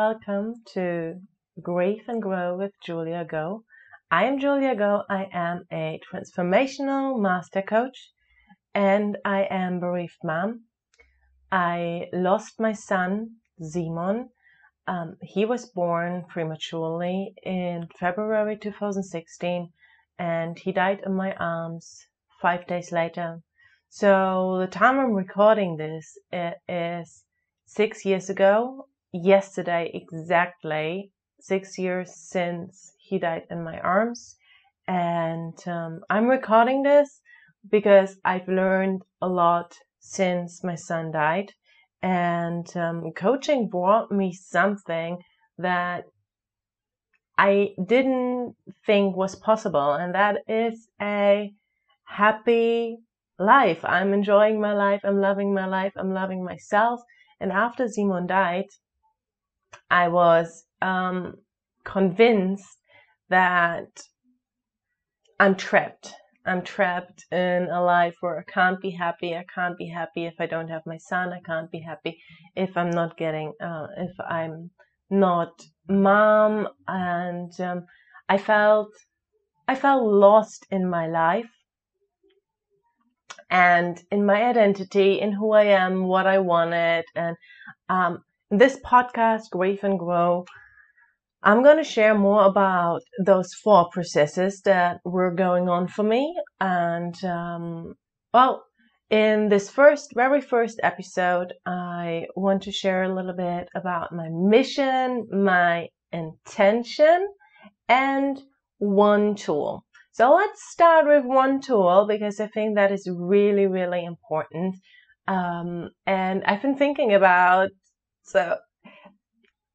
welcome to Grieve and Grow with Julia Go. I am Julia Go. I am a transformational master coach and I am bereaved mom. I lost my son, Simon. Um, he was born prematurely in February 2016 and he died in my arms five days later. So the time I'm recording this is six years ago, yesterday exactly, six years since he died in my arms. And um, I'm recording this because I've learned a lot since my son died. And um, coaching brought me something that I didn't think was possible, and that is a happy life. I'm enjoying my life. I'm loving my life. I'm loving myself. And after Simon died, I was um, convinced that I'm trapped. I'm trapped in a life where I can't be happy. I can't be happy if I don't have my son. I can't be happy if I'm not getting, uh, if I'm not mom. And um, I felt, I felt lost in my life and in my identity, in who I am, what I wanted. And um, this podcast, Grieve and Grow, I'm going to share more about those four processes that were going on for me. And, um, well, in this first, very first episode, I want to share a little bit about my mission, my intention, and one tool. So let's start with one tool because I think that is really, really important. Um, and I've been thinking about, so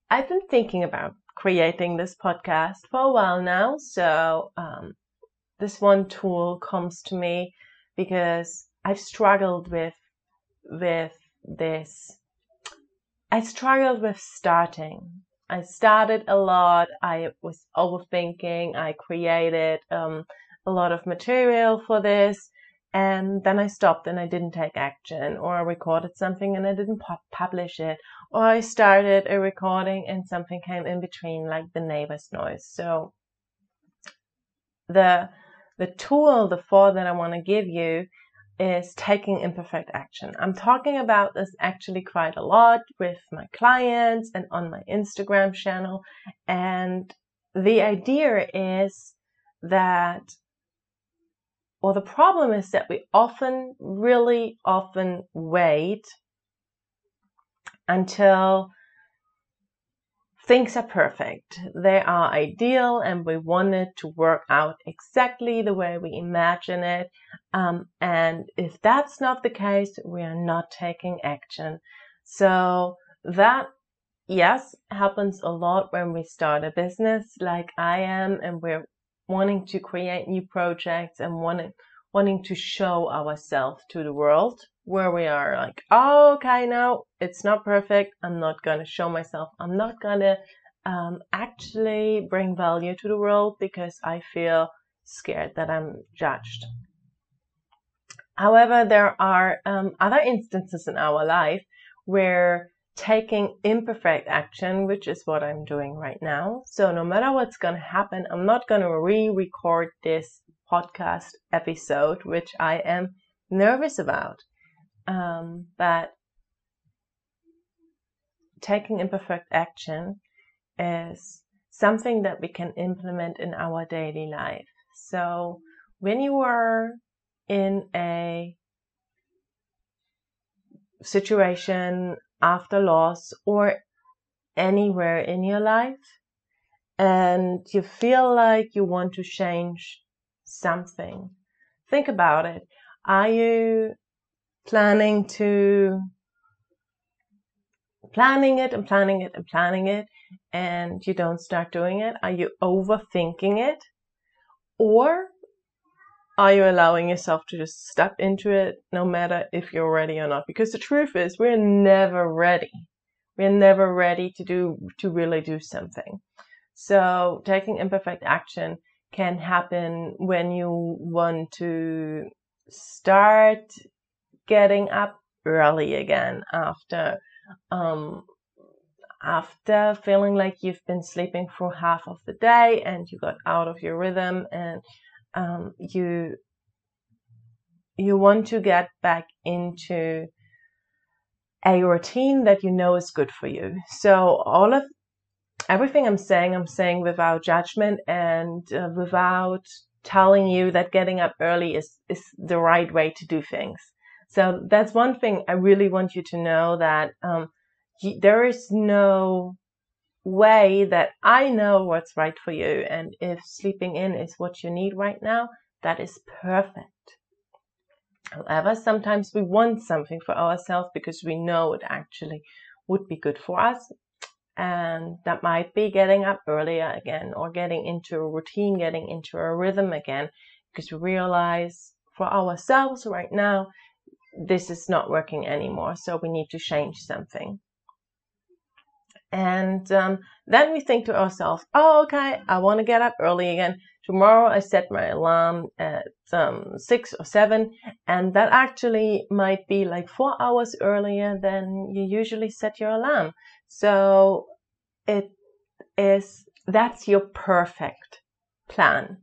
I've been thinking about creating this podcast for a while now. So um, this one tool comes to me because I've struggled with with this. I struggled with starting. I started a lot. I was overthinking. I created um, a lot of material for this. And then I stopped and I didn't take action, or I recorded something and I didn't publish it, or I started a recording and something came in between, like the neighbor's noise. So the the tool, the four that I want to give you is taking imperfect action. I'm talking about this actually quite a lot with my clients and on my Instagram channel. And the idea is that, or the problem is that we often, really often wait until things are perfect. They are ideal and we want it to work out exactly the way we imagine it. Um, and if that's not the case, we are not taking action. So that, yes, happens a lot when we start a business like I am and we're wanting to create new projects and wanting, wanting to show ourselves to the world where we are like, oh, okay, now it's not perfect. I'm not going to show myself. I'm not going to um, actually bring value to the world because I feel scared that I'm judged. However, there are um, other instances in our life where taking imperfect action, which is what I'm doing right now. So no matter what's going to happen, I'm not going to re-record this podcast episode, which I am nervous about. Um, but taking imperfect action is something that we can implement in our daily life. So when you are in a situation after loss or anywhere in your life and you feel like you want to change something, think about it. Are you planning to planning it and planning it and planning it and you don't start doing it? Are you overthinking it? Or are you allowing yourself to just step into it no matter if you're ready or not? Because the truth is we're never ready. We're never ready to do to really do something. So taking imperfect action can happen when you want to start getting up early again after um, after feeling like you've been sleeping for half of the day and you got out of your rhythm and um, you you want to get back into a routine that you know is good for you. So all of everything I'm saying, I'm saying without judgment and uh, without telling you that getting up early is is the right way to do things. So that's one thing I really want you to know that um, there is no way that I know what's right for you. And if sleeping in is what you need right now, that is perfect. However, sometimes we want something for ourselves because we know it actually would be good for us. And that might be getting up earlier again or getting into a routine, getting into a rhythm again, because we realize for ourselves right now, this is not working anymore. So we need to change something. And um, then we think to ourselves, oh, okay, I want to get up early again. Tomorrow I set my alarm at um, six or seven, and that actually might be like four hours earlier than you usually set your alarm. So it is, that's your perfect plan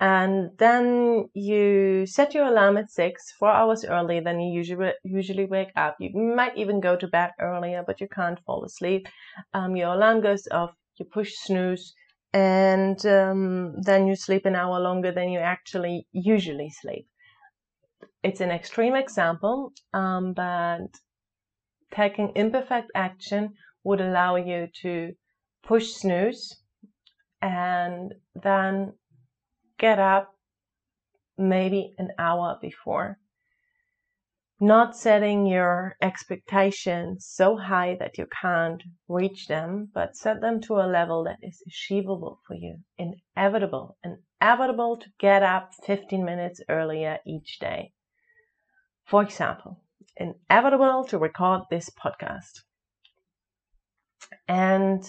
and then you set your alarm at six, four hours earlier than you usually usually wake up. You might even go to bed earlier, but you can't fall asleep. Um, your alarm goes off. You push snooze, and um, then you sleep an hour longer than you actually usually sleep. It's an extreme example, um, but taking imperfect action would allow you to push snooze and then get up maybe an hour before. Not setting your expectations so high that you can't reach them, but set them to a level that is achievable for you. Inevitable, inevitable to get up 15 minutes earlier each day. For example, inevitable to record this podcast. And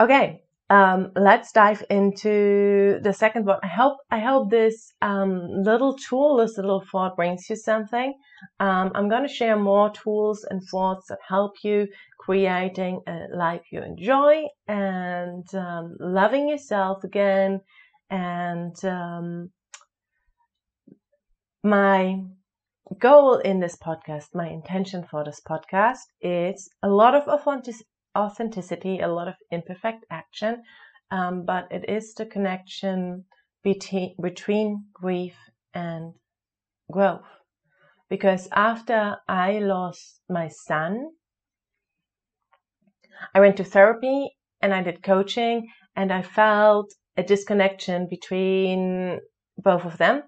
okay, um, let's dive into the second one. I hope I hope this um, little tool, this little thought, brings you something. Um, I'm going to share more tools and thoughts that help you creating a life you enjoy and um, loving yourself again. And um, my goal in this podcast, my intention for this podcast, is a lot of authentic- authenticity, a lot of imperfect action, um, but it is the connection between, between grief and growth. Because after I lost my son, I went to therapy and I did coaching and I felt a disconnection between both of them,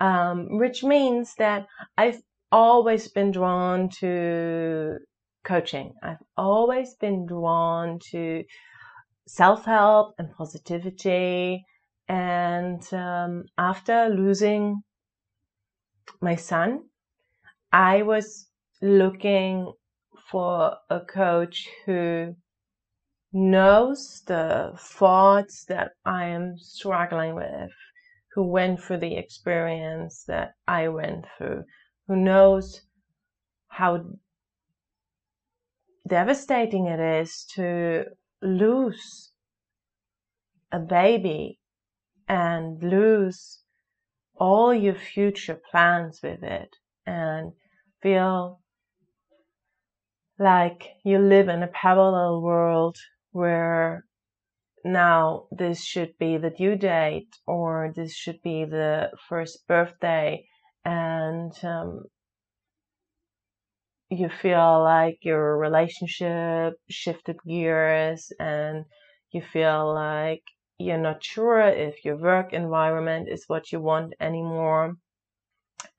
um, which means that I've always been drawn to coaching. I've always been drawn to self help and positivity. And um, after losing my son, I was looking for a coach who knows the thoughts that I am struggling with, who went through the experience that I went through, who knows how devastating it is to lose a baby and lose all your future plans with it and feel like you live in a parallel world where now this should be the due date or this should be the first birthday and um, you feel like your relationship shifted gears and you feel like you're not sure if your work environment is what you want anymore.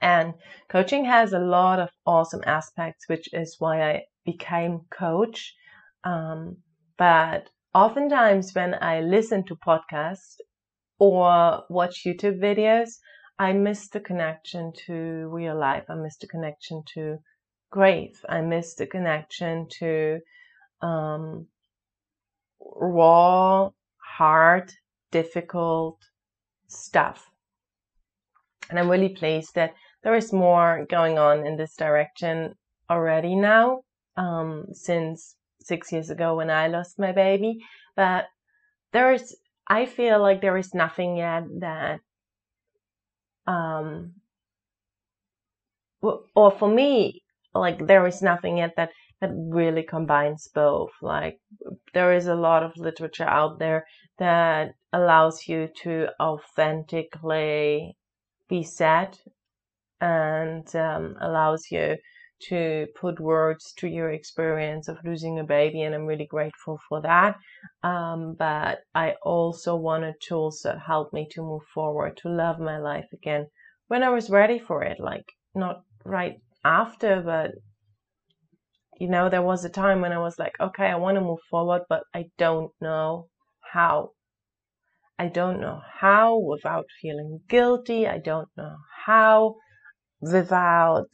And coaching has a lot of awesome aspects, which is why I became coach. Um, but oftentimes when I listen to podcasts or watch YouTube videos, I miss the connection to real life. I miss the connection to grief. I miss the connection to um, raw, hard, difficult stuff. And I'm really pleased that there is more going on in this direction already now. um, since six years ago when I lost my baby. But there is, I feel like there is nothing yet that, um, or for me, like there is nothing yet that that really combines both. Like there is a lot of literature out there that allows you to authentically be sad and um, allows you to put words to your experience of losing a baby, and I'm really grateful for that. Um, but I also wanted tools that help me to move forward, to love my life again when I was ready for it, like not right after, but you know, there was a time when I was like, okay, I want to move forward, but I don't know how. I don't know how without feeling guilty. I don't know how without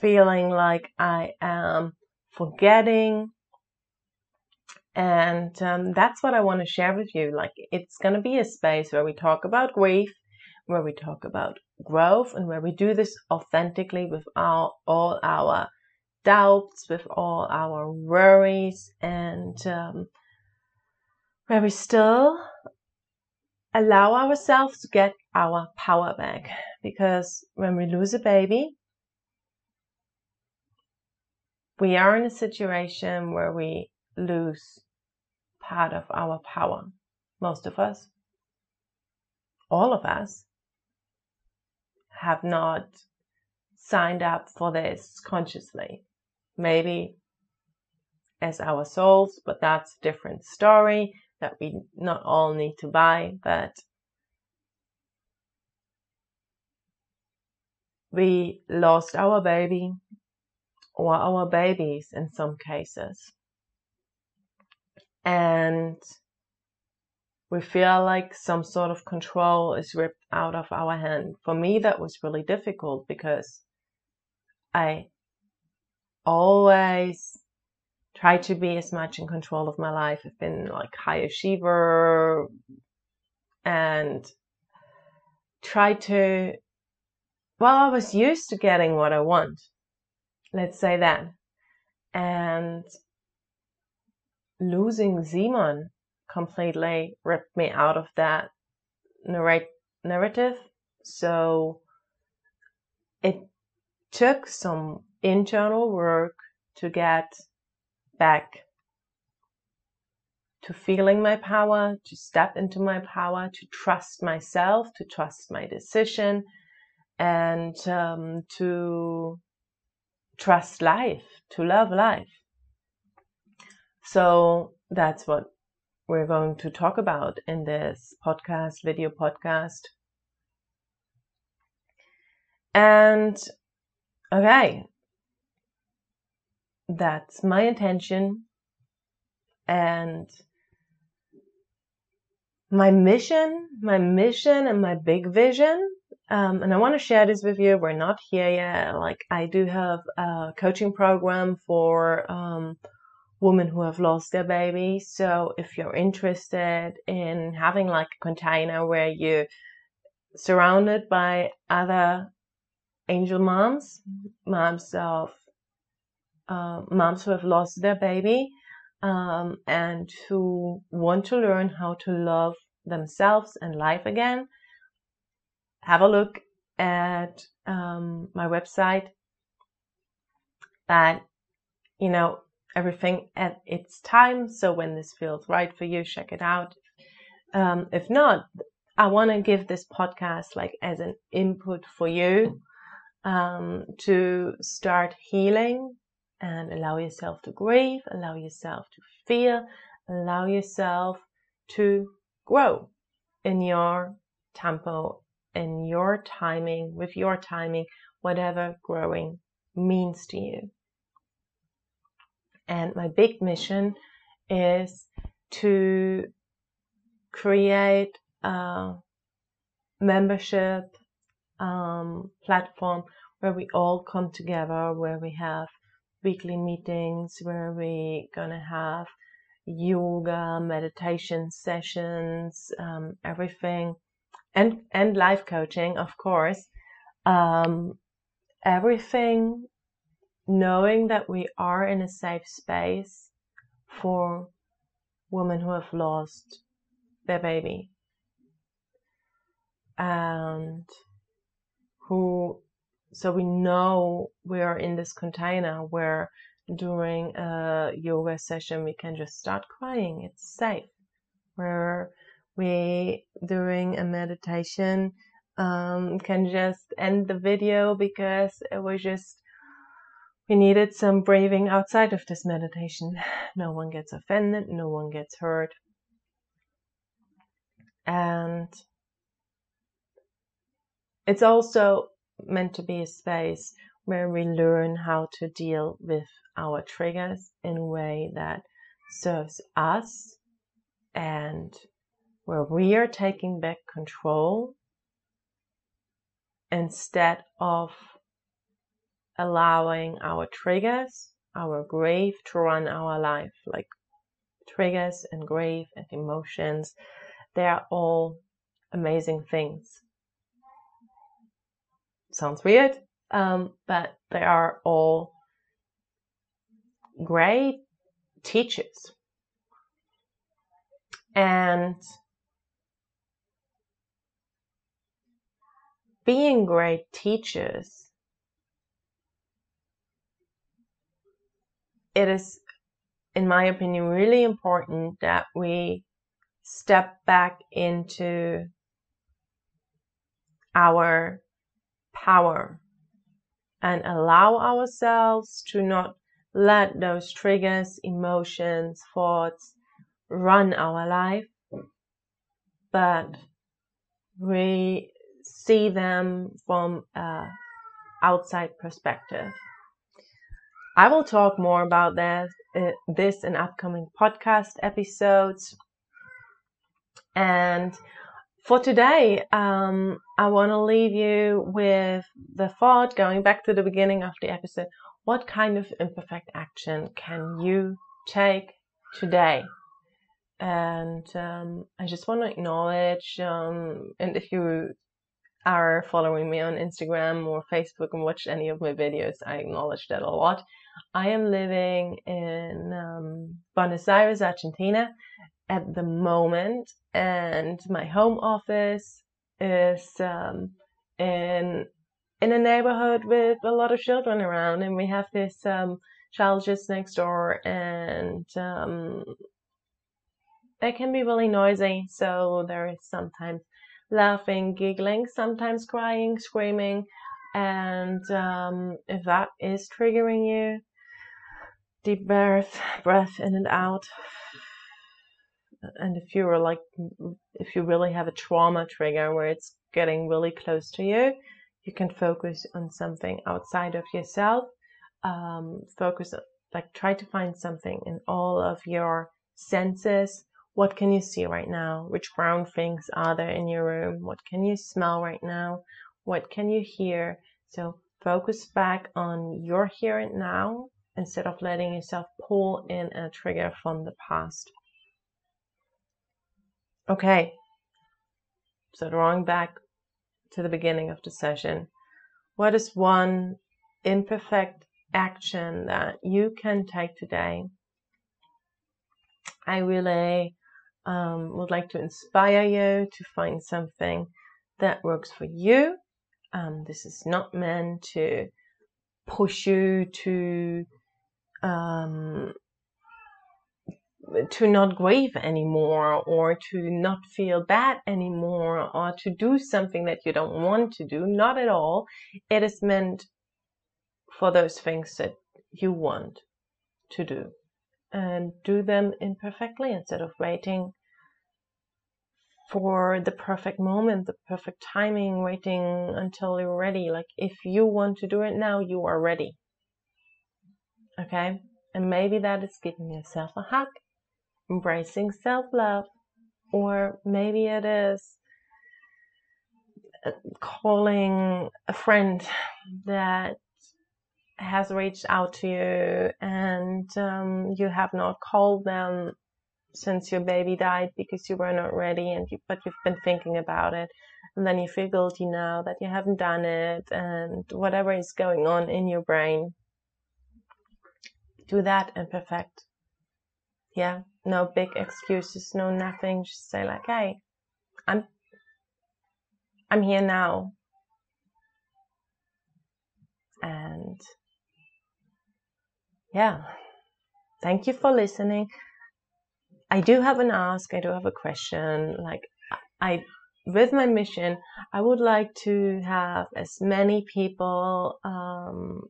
feeling like I am forgetting. And um, that's what I want to share with you. Like, it's going to be a space where we talk about grief, where we talk about growth, and where we do this authentically with our, all our doubts, with all our worries, and um, where we still allow ourselves to get our power back. Because when we lose a baby, we are in a situation where we lose part of our power. Most of us, all of us, have not signed up for this consciously maybe as our souls, but that's a different story that we not all need to buy, but we lost our baby or our babies in some cases. And we feel like some sort of control is ripped out of our hand. For me, that was really difficult because I always try to be as much in control of my life. I've been like high achiever and try to, well, I was used to getting what I want. Let's say that. And losing Simon completely ripped me out of that narrative. So it took some internal work to get back to feeling my power, to step into my power, to trust myself, to trust my decision, and um, to trust life, to love life. So that's what we're going to talk about in this podcast, video podcast. And okay, that's my intention and my mission, my mission and my big vision. Um, and I want to share this with you. We're not here yet. Like I do have a coaching program for um, women who have lost their baby. So if you're interested in having like a container where you're surrounded by other angel moms, moms of uh, moms who have lost their baby um, and who want to learn how to love themselves and life again, have a look at um, my website. That you know everything at its time. So when this feels right for you, check it out. Um, if not, I want to give this podcast like as an input for you um, to start healing and allow yourself to grieve, allow yourself to feel, allow yourself to grow in your tempo, in your timing, with your timing, whatever growing means to you. And my big mission is to create a membership um, platform where we all come together, where we have weekly meetings where we're gonna have yoga, meditation sessions, um, everything, and and life coaching, of course. Um, everything knowing that we are in a safe space for women who have lost their baby and who so we know we are in this container where during a yoga session we can just start crying. It's safe. Where we during a meditation um, can just end the video because it was just we needed some breathing outside of this meditation. No one gets offended, no one gets hurt. And it's also meant to be a space where we learn how to deal with our triggers in a way that serves us and where we are taking back control instead of allowing our triggers, our grief to run our life. Like triggers and grief and emotions, they are all amazing things. Sounds weird, um, but they are all great teachers. And being great teachers, it is, in my opinion, really important that we step back into our power and allow ourselves to not let those triggers, emotions, thoughts run our life, but we see them from a outside perspective. I will talk more about that, uh, this in upcoming podcast episodes. And for today, um, I want to leave you with the thought going back to the beginning of the episode. What kind of imperfect action can you take today? And um, I just want to acknowledge, um, and if you are following me on Instagram or Facebook and watch any of my videos, I acknowledge that a lot. I am living in um, Buenos Aires, Argentina at the moment, and my home office is um, in in a neighborhood with a lot of children around, and we have this um, child just next door, and um, it can be really noisy. So there is sometimes laughing, giggling, sometimes crying, screaming. And um, if that is triggering you, deep breath, breath in and out. And if you're like, if you really have a trauma trigger where it's getting really close to you, you can focus on something outside of yourself. Um, focus, like, try to find something in all of your senses what can you see right now? Which brown things are there in your room? What can you smell right now? What can you hear? So focus back on your here and now instead of letting yourself pull in a trigger from the past. Okay, so drawing back to the beginning of the session, what is one imperfect action that you can take today? I really um, would like to inspire you to find something that works for you. Um, this is not meant to push you to um, to not grieve anymore or to not feel bad anymore or to do something that you don't want to do. Not at all. It is meant for those things that you want to do and do them imperfectly instead of waiting for the perfect moment, the perfect timing, waiting until you're ready. Like if you want to do it now, you are ready. Okay? And maybe that is giving yourself a hug, embracing self love, or maybe it is uh, calling a friend that has reached out to you and um, you have not called them since your baby died because you were not ready and you, but you've been thinking about it and then you feel guilty now that you haven't done it and whatever is going on in your brain do that and perfect. Yeah, no big excuses, no nothing. Just say like, hey, I'm I'm here now. And yeah, thank you for listening. I do have an ask, I do have a question. Like I with my mission, I would like to have as many people um,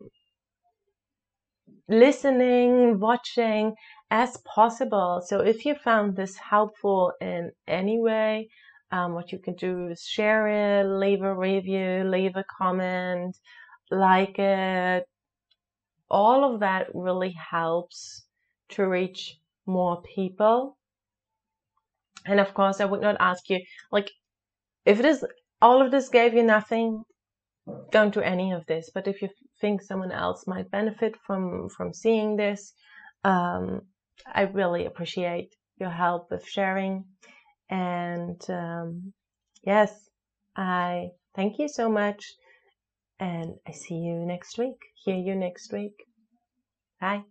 listening, watching as possible. So if you found this helpful in any way, um, what you can do is share it, leave a review, leave a comment, like it. All of that really helps to reach more people. And of course, I would not ask you, like, if it is all of this gave you nothing, don't do any of this. But if you think someone else might benefit from from seeing this, um, I really appreciate your help with sharing. And um, yes, I thank you so much. And I see you next week. Hear you next week. Bye.